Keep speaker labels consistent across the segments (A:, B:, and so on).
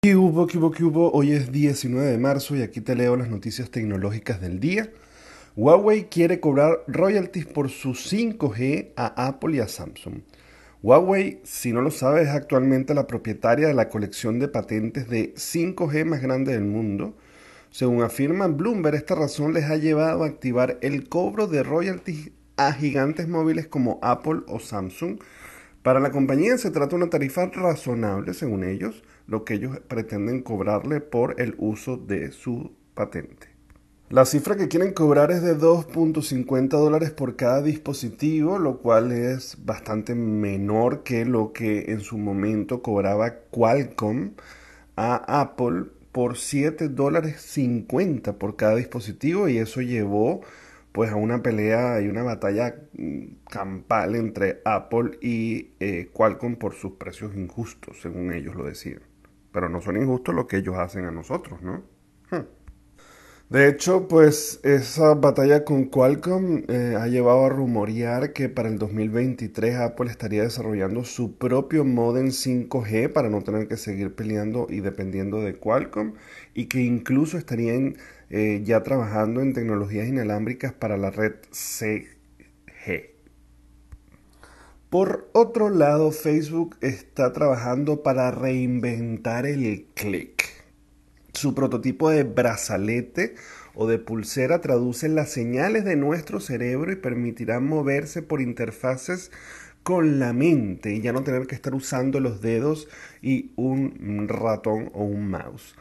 A: ¿Qué? Hoy es 19 de marzo y aquí te leo las noticias tecnológicas del día. Huawei quiere cobrar royalties por su 5G a Apple y a Samsung. Huawei, si no lo sabes, es actualmente la propietaria de la colección de patentes de 5G más grande del mundo. Según afirma Bloomberg, esta razón les ha llevado a activar el cobro de royalties a gigantes móviles como Apple o Samsung. Para la compañía se trata de una tarifa razonable, según ellos, lo que ellos pretenden cobrarle por el uso de su patente. La cifra que quieren cobrar es de 2.50 dólares por cada dispositivo, lo cual es bastante menor que lo que en su momento cobraba Qualcomm a Apple por 7 dólares 50 por cada dispositivo y eso llevó pues a una pelea y una batalla mm, campal entre Apple y eh, Qualcomm por sus precios injustos, según ellos lo decían. Pero no son injustos lo que ellos hacen a nosotros, ¿no? Hmm. De hecho, pues esa batalla con Qualcomm eh, ha llevado a rumorear que para el 2023 Apple estaría desarrollando su propio modem 5G para no tener que seguir peleando y dependiendo de Qualcomm y que incluso estarían eh, ya trabajando en tecnologías inalámbricas para la red CG. Por otro lado, Facebook está trabajando para reinventar el click su prototipo de brazalete o de pulsera traduce las señales de nuestro cerebro y permitirá moverse por interfaces con la mente y ya no tener que estar usando los dedos y un ratón o un mouse.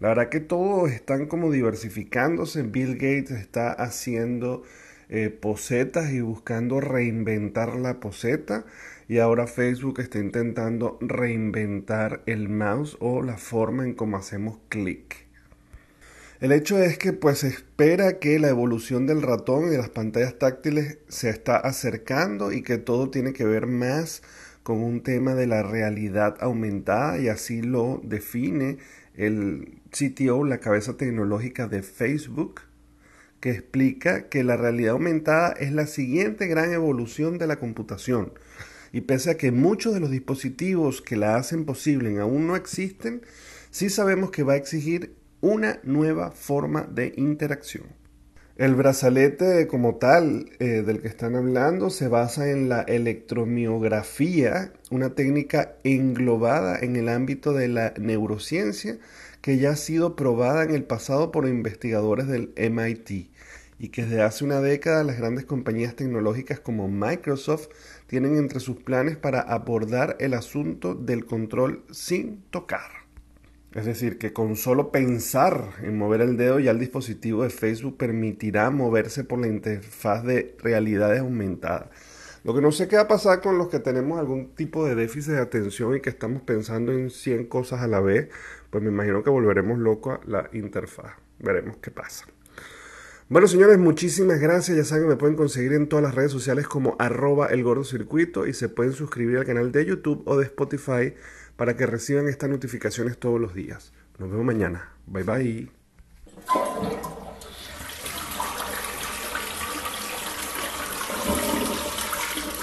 A: La verdad que todos están como diversificándose. Bill Gates está haciendo eh, posetas y buscando reinventar la poseta. Y ahora Facebook está intentando reinventar el mouse o la forma en cómo hacemos clic. El hecho es que pues se espera que la evolución del ratón y de las pantallas táctiles se está acercando y que todo tiene que ver más con un tema de la realidad aumentada y así lo define el CTO, la cabeza tecnológica de Facebook, que explica que la realidad aumentada es la siguiente gran evolución de la computación. Y pese a que muchos de los dispositivos que la hacen posible aún no existen, sí sabemos que va a exigir una nueva forma de interacción. El brazalete como tal eh, del que están hablando se basa en la electromiografía, una técnica englobada en el ámbito de la neurociencia que ya ha sido probada en el pasado por investigadores del MIT y que desde hace una década las grandes compañías tecnológicas como Microsoft tienen entre sus planes para abordar el asunto del control sin tocar. Es decir, que con solo pensar en mover el dedo ya el dispositivo de Facebook permitirá moverse por la interfaz de realidades aumentadas. Lo que no sé qué va a pasar con los que tenemos algún tipo de déficit de atención y que estamos pensando en 100 cosas a la vez, pues me imagino que volveremos locos a la interfaz. Veremos qué pasa. Bueno, señores, muchísimas gracias. Ya saben me pueden conseguir en todas las redes sociales como arroba el gordo circuito y se pueden suscribir al canal de YouTube o de Spotify para que reciban estas notificaciones todos los días. Nos vemos mañana. Bye bye.